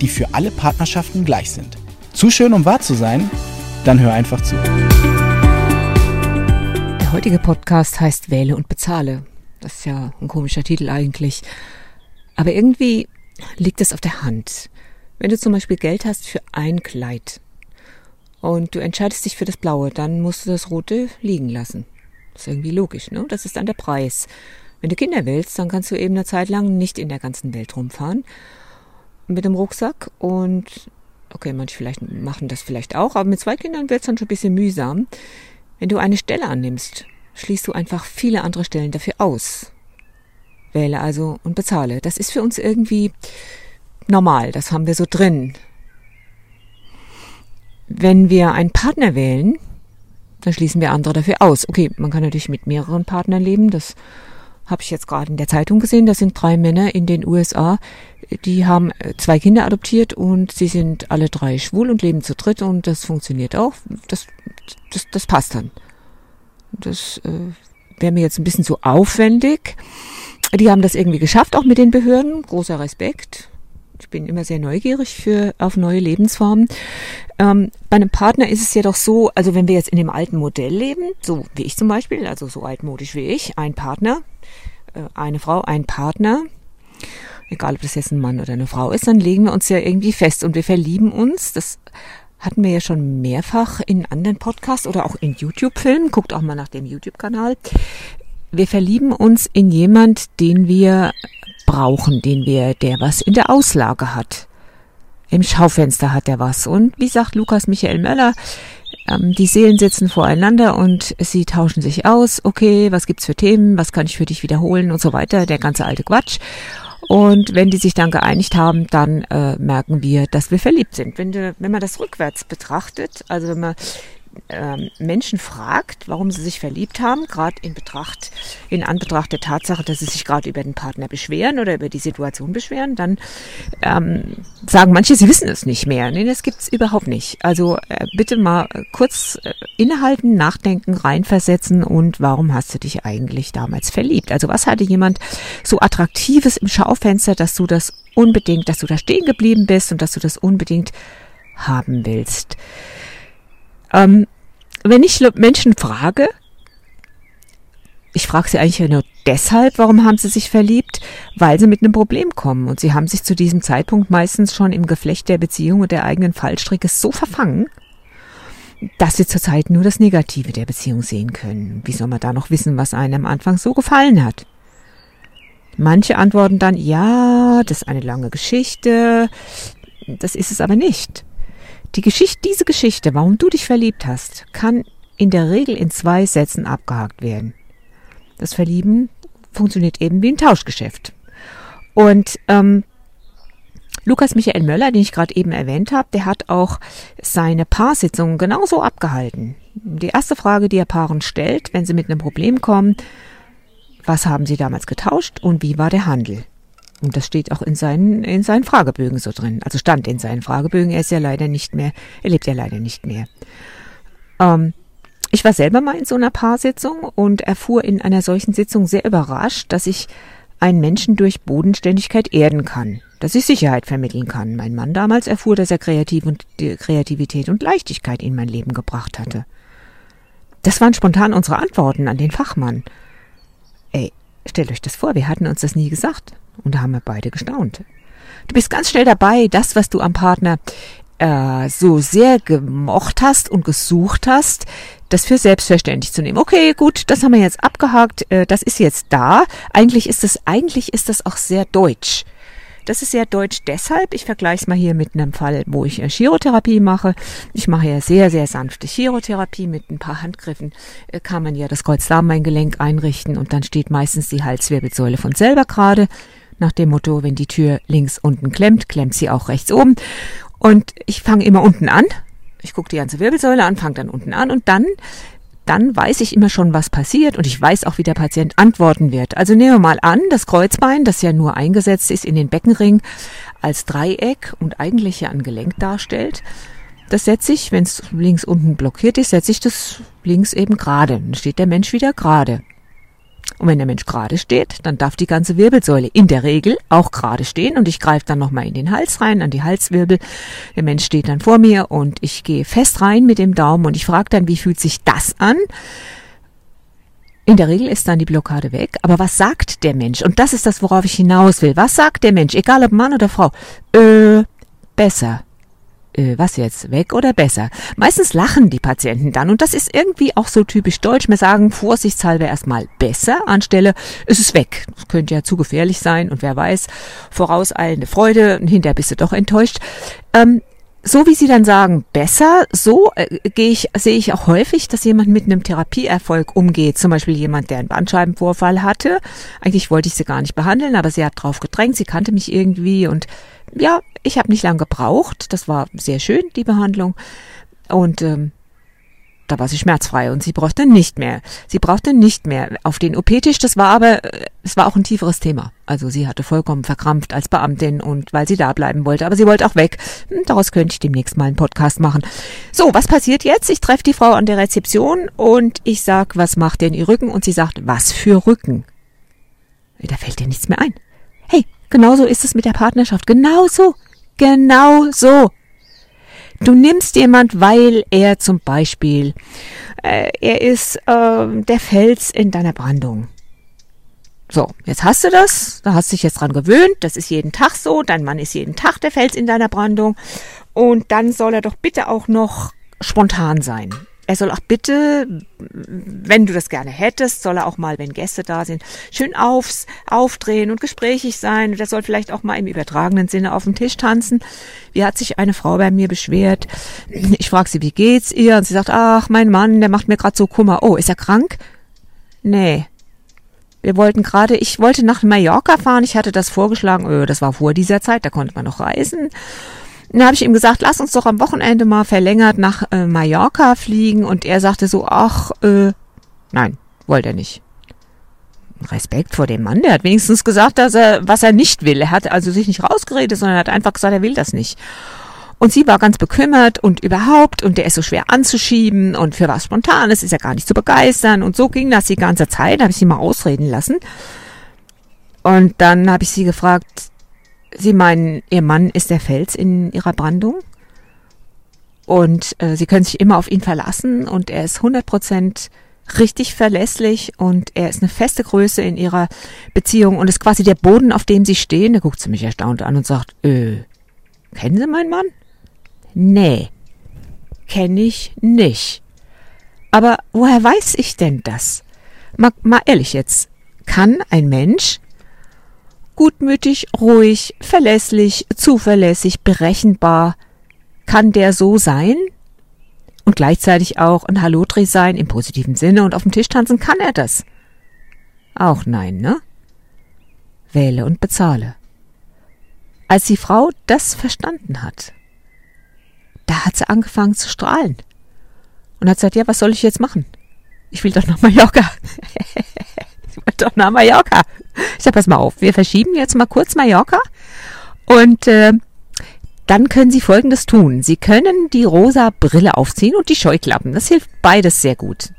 die für alle Partnerschaften gleich sind. Zu schön, um wahr zu sein? Dann hör einfach zu. Der heutige Podcast heißt Wähle und bezahle. Das ist ja ein komischer Titel eigentlich. Aber irgendwie liegt es auf der Hand. Wenn du zum Beispiel Geld hast für ein Kleid und du entscheidest dich für das Blaue, dann musst du das Rote liegen lassen. Das ist irgendwie logisch, ne? Das ist dann der Preis. Wenn du Kinder willst, dann kannst du eben eine Zeit lang nicht in der ganzen Welt rumfahren mit dem Rucksack und okay, manche vielleicht machen das vielleicht auch, aber mit zwei Kindern wird es dann schon ein bisschen mühsam. Wenn du eine Stelle annimmst, schließt du einfach viele andere Stellen dafür aus. Wähle also und bezahle. Das ist für uns irgendwie normal, das haben wir so drin. Wenn wir einen Partner wählen, dann schließen wir andere dafür aus. Okay, man kann natürlich mit mehreren Partnern leben, das habe ich jetzt gerade in der Zeitung gesehen, das sind drei Männer in den USA, die haben äh, zwei Kinder adoptiert und sie sind alle drei schwul und leben zu dritt und das funktioniert auch. Das, das, das passt dann. Das äh, wäre mir jetzt ein bisschen zu aufwendig. Die haben das irgendwie geschafft, auch mit den Behörden. Großer Respekt. Ich bin immer sehr neugierig für, auf neue Lebensformen. Ähm, bei einem Partner ist es ja doch so, also wenn wir jetzt in dem alten Modell leben, so wie ich zum Beispiel, also so altmodisch wie ich, ein Partner, eine Frau, ein Partner, egal ob das jetzt ein Mann oder eine Frau ist, dann legen wir uns ja irgendwie fest und wir verlieben uns. Das hatten wir ja schon mehrfach in anderen Podcasts oder auch in YouTube-Filmen. Guckt auch mal nach dem YouTube-Kanal. Wir verlieben uns in jemand, den wir brauchen, den wir, der was in der Auslage hat. Im Schaufenster hat er was. Und wie sagt Lukas Michael Möller, ähm, die Seelen sitzen voreinander und sie tauschen sich aus. Okay, was gibt's für Themen? Was kann ich für dich wiederholen und so weiter? Der ganze alte Quatsch. Und wenn die sich dann geeinigt haben, dann äh, merken wir, dass wir verliebt sind. Wenn, du, wenn man das rückwärts betrachtet, also wenn man ähm, Menschen fragt, warum sie sich verliebt haben, gerade in Betracht, in Anbetracht der Tatsache, dass sie sich gerade über den Partner beschweren oder über die Situation beschweren, dann ähm, sagen manche, sie wissen es nicht mehr. Nee, das gibt's überhaupt nicht. Also äh, bitte mal kurz äh, innehalten, nachdenken, reinversetzen und warum hast du dich eigentlich damals verliebt? Also was hatte jemand so Attraktives im Schaufenster, dass du das unbedingt, dass du da stehen geblieben bist und dass du das unbedingt haben willst? Ähm, wenn ich Menschen frage, ich frage sie eigentlich nur deshalb, warum haben sie sich verliebt? Weil sie mit einem Problem kommen. Und sie haben sich zu diesem Zeitpunkt meistens schon im Geflecht der Beziehung und der eigenen Fallstricke so verfangen, dass sie zurzeit nur das Negative der Beziehung sehen können. Wie soll man da noch wissen, was einem am Anfang so gefallen hat? Manche antworten dann, ja, das ist eine lange Geschichte. Das ist es aber nicht. Die Geschichte, diese Geschichte, warum du dich verliebt hast, kann in der Regel in zwei Sätzen abgehakt werden. Das Verlieben funktioniert eben wie ein Tauschgeschäft. Und ähm, Lukas Michael Möller, den ich gerade eben erwähnt habe, der hat auch seine Paarsitzungen genauso abgehalten. Die erste Frage, die er Paaren stellt, wenn sie mit einem Problem kommen, was haben sie damals getauscht und wie war der Handel? Und das steht auch in seinen, in seinen Fragebögen so drin. Also stand in seinen Fragebögen. Er ist ja leider nicht mehr, er lebt ja leider nicht mehr. Ähm, ich war selber mal in so einer Paarsitzung und erfuhr in einer solchen Sitzung sehr überrascht, dass ich einen Menschen durch Bodenständigkeit erden kann, dass ich Sicherheit vermitteln kann. Mein Mann damals erfuhr, dass er Kreativ und, Kreativität und Leichtigkeit in mein Leben gebracht hatte. Das waren spontan unsere Antworten an den Fachmann. Ey, stellt euch das vor, wir hatten uns das nie gesagt. Und da haben wir beide gestaunt. Du bist ganz schnell dabei, das, was du am Partner äh, so sehr gemocht hast und gesucht hast, das für selbstverständlich zu nehmen. Okay, gut, das haben wir jetzt abgehakt, äh, das ist jetzt da. Eigentlich ist das, eigentlich ist das auch sehr deutsch. Das ist sehr deutsch deshalb, ich vergleiche es mal hier mit einem Fall, wo ich äh, Chirotherapie mache. Ich mache ja sehr, sehr sanfte Chirotherapie. Mit ein paar Handgriffen äh, kann man ja das Kreuzdarmbeingelenk einrichten und dann steht meistens die Halswirbelsäule von selber gerade nach dem Motto, wenn die Tür links unten klemmt, klemmt sie auch rechts oben. Und ich fange immer unten an. Ich gucke die ganze Wirbelsäule an, fange dann unten an und dann dann weiß ich immer schon, was passiert und ich weiß auch, wie der Patient antworten wird. Also nehmen wir mal an, das Kreuzbein, das ja nur eingesetzt ist in den Beckenring als Dreieck und eigentlich ja ein Gelenk darstellt. Das setze ich, wenn es links unten blockiert ist, setze ich das links eben gerade. Dann steht der Mensch wieder gerade. Und wenn der Mensch gerade steht, dann darf die ganze Wirbelsäule in der Regel auch gerade stehen und ich greife dann nochmal in den Hals rein, an die Halswirbel. Der Mensch steht dann vor mir und ich gehe fest rein mit dem Daumen und ich frage dann, wie fühlt sich das an? In der Regel ist dann die Blockade weg. Aber was sagt der Mensch? Und das ist das, worauf ich hinaus will. Was sagt der Mensch? Egal ob Mann oder Frau. Äh, besser was jetzt, weg oder besser? Meistens lachen die Patienten dann und das ist irgendwie auch so typisch deutsch. Wir sagen vorsichtshalber erstmal besser, anstelle es ist weg. Das könnte ja zu gefährlich sein und wer weiß, vorauseilende Freude und hinterher bist du doch enttäuscht. Ähm, so wie Sie dann sagen, besser, so äh, gehe ich, sehe ich auch häufig, dass jemand mit einem Therapieerfolg umgeht. Zum Beispiel jemand, der einen Bandscheibenvorfall hatte. Eigentlich wollte ich sie gar nicht behandeln, aber sie hat drauf gedrängt, sie kannte mich irgendwie und ja, ich habe nicht lange gebraucht. Das war sehr schön, die Behandlung. Und ähm, da war sie schmerzfrei und sie brauchte nicht mehr. Sie brauchte nicht mehr auf den OP-Tisch. Das war aber, äh, es war auch ein tieferes Thema. Also sie hatte vollkommen verkrampft als Beamtin und weil sie da bleiben wollte. Aber sie wollte auch weg. Hm, daraus könnte ich demnächst mal einen Podcast machen. So, was passiert jetzt? Ich treffe die Frau an der Rezeption und ich sag, was macht denn ihr Rücken? Und sie sagt, was für Rücken? Da fällt dir nichts mehr ein. Genauso ist es mit der Partnerschaft. Genauso. Genau so. Du nimmst jemand, weil er zum Beispiel, äh, er ist äh, der Fels in deiner Brandung. So, jetzt hast du das, da hast du dich jetzt dran gewöhnt, das ist jeden Tag so, dein Mann ist jeden Tag der Fels in deiner Brandung und dann soll er doch bitte auch noch spontan sein er soll auch bitte, wenn du das gerne hättest, soll er auch mal, wenn Gäste da sind, schön aufs, aufdrehen und gesprächig sein. Und er soll vielleicht auch mal im übertragenen Sinne auf dem Tisch tanzen. Wie hat sich eine Frau bei mir beschwert? Ich frage sie, wie geht's ihr? Und sie sagt, ach, mein Mann, der macht mir gerade so Kummer. Oh, ist er krank? Nee. Wir wollten gerade, ich wollte nach Mallorca fahren. Ich hatte das vorgeschlagen. Oh, das war vor dieser Zeit, da konnte man noch reisen. Dann habe ich ihm gesagt, lass uns doch am Wochenende mal verlängert nach äh, Mallorca fliegen. Und er sagte so, ach, äh, nein, wollte er nicht. Respekt vor dem Mann, der hat wenigstens gesagt, dass er, was er nicht will. Er hat also sich nicht rausgeredet, sondern hat einfach gesagt, er will das nicht. Und sie war ganz bekümmert und überhaupt, und der ist so schwer anzuschieben und für was Spontanes ist er gar nicht zu begeistern. Und so ging das die ganze Zeit, habe ich sie mal ausreden lassen. Und dann habe ich sie gefragt, Sie meinen, Ihr Mann ist der Fels in Ihrer Brandung? Und äh, Sie können sich immer auf ihn verlassen und er ist 100 Prozent richtig verlässlich und er ist eine feste Größe in Ihrer Beziehung und ist quasi der Boden, auf dem Sie stehen. Da guckt sie mich erstaunt an und sagt, äh, kennen Sie meinen Mann? Nee, kenne ich nicht. Aber woher weiß ich denn das? Mal, mal ehrlich jetzt, kann ein Mensch Gutmütig, ruhig, verlässlich, zuverlässig, berechenbar. Kann der so sein? Und gleichzeitig auch ein Hallodreh sein im positiven Sinne und auf dem Tisch tanzen kann er das? Auch nein, ne? Wähle und bezahle. Als die Frau das verstanden hat, da hat sie angefangen zu strahlen. Und hat gesagt, ja, was soll ich jetzt machen? Ich will doch nach Mallorca. ich will doch nach Mallorca. Ich sag, pass mal auf, wir verschieben jetzt mal kurz Mallorca und äh, dann können Sie Folgendes tun. Sie können die rosa Brille aufziehen und die Scheuklappen. Das hilft beides sehr gut.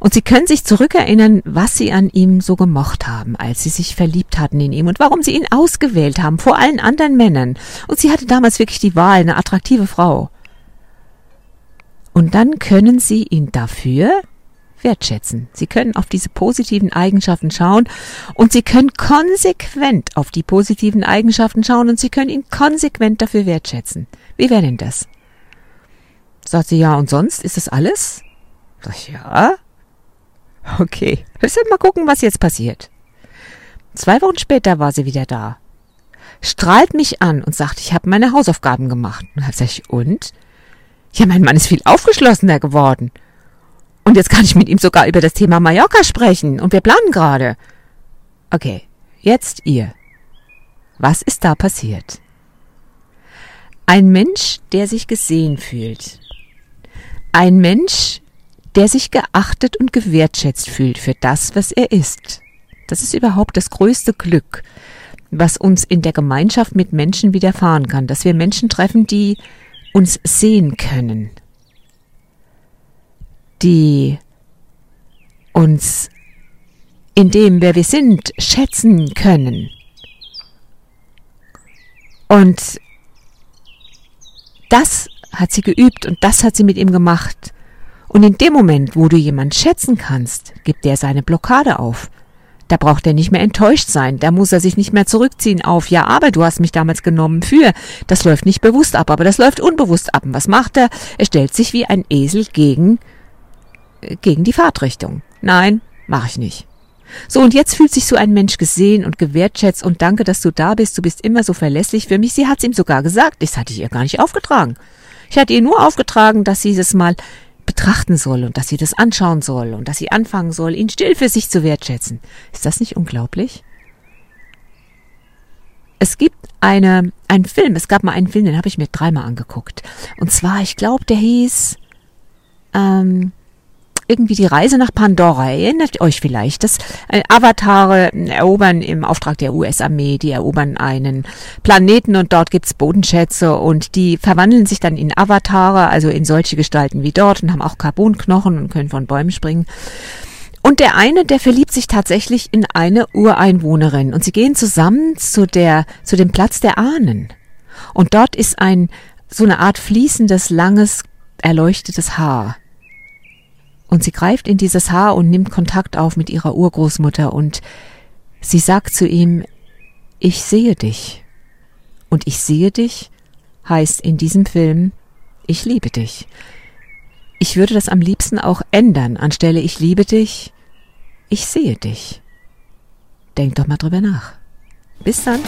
Und Sie können sich zurückerinnern, was Sie an ihm so gemocht haben, als Sie sich verliebt hatten in ihm und warum Sie ihn ausgewählt haben vor allen anderen Männern. Und Sie hatte damals wirklich die Wahl, eine attraktive Frau. Und dann können Sie ihn dafür wertschätzen. Sie können auf diese positiven Eigenschaften schauen und Sie können konsequent auf die positiven Eigenschaften schauen und Sie können ihn konsequent dafür wertschätzen. Wie wäre denn das? Sagt sie ja, und sonst ist das alles? Sag ich, ja. Okay, wir mal gucken, was jetzt passiert. Zwei Wochen später war sie wieder da. Strahlt mich an und sagt, ich habe meine Hausaufgaben gemacht. Und dann sag ich, und? Ja, mein Mann ist viel aufgeschlossener geworden. Und jetzt kann ich mit ihm sogar über das Thema Mallorca sprechen. Und wir planen gerade. Okay, jetzt ihr. Was ist da passiert? Ein Mensch, der sich gesehen fühlt. Ein Mensch, der sich geachtet und gewertschätzt fühlt für das, was er ist. Das ist überhaupt das größte Glück, was uns in der Gemeinschaft mit Menschen widerfahren kann, dass wir Menschen treffen, die uns sehen können, die uns in dem, wer wir sind, schätzen können. Und das hat sie geübt und das hat sie mit ihm gemacht. Und in dem Moment, wo du jemand schätzen kannst, gibt er seine Blockade auf. Da braucht er nicht mehr enttäuscht sein, da muss er sich nicht mehr zurückziehen auf, ja, aber du hast mich damals genommen für. Das läuft nicht bewusst ab, aber das läuft unbewusst ab. Und was macht er? Er stellt sich wie ein Esel gegen, gegen die Fahrtrichtung. Nein, mach ich nicht. So, und jetzt fühlt sich so ein Mensch gesehen und gewertschätzt und danke, dass du da bist, du bist immer so verlässlich für mich. Sie hat's ihm sogar gesagt, das hatte ich ihr gar nicht aufgetragen. Ich hatte ihr nur aufgetragen, dass sie das mal betrachten soll und dass sie das anschauen soll und dass sie anfangen soll, ihn still für sich zu wertschätzen. Ist das nicht unglaublich? Es gibt eine, einen Film, es gab mal einen Film, den habe ich mir dreimal angeguckt. Und zwar, ich glaube, der hieß ähm, irgendwie die Reise nach Pandora. Erinnert euch vielleicht, dass äh, Avatare erobern im Auftrag der US-Armee, die erobern einen Planeten und dort gibt's Bodenschätze und die verwandeln sich dann in Avatare, also in solche Gestalten wie dort und haben auch Carbonknochen und können von Bäumen springen. Und der eine, der verliebt sich tatsächlich in eine Ureinwohnerin und sie gehen zusammen zu der, zu dem Platz der Ahnen. Und dort ist ein, so eine Art fließendes, langes, erleuchtetes Haar. Und sie greift in dieses Haar und nimmt Kontakt auf mit ihrer Urgroßmutter und sie sagt zu ihm, ich sehe dich. Und ich sehe dich heißt in diesem Film, ich liebe dich. Ich würde das am liebsten auch ändern, anstelle ich liebe dich, ich sehe dich. Denk doch mal drüber nach. Bis dann.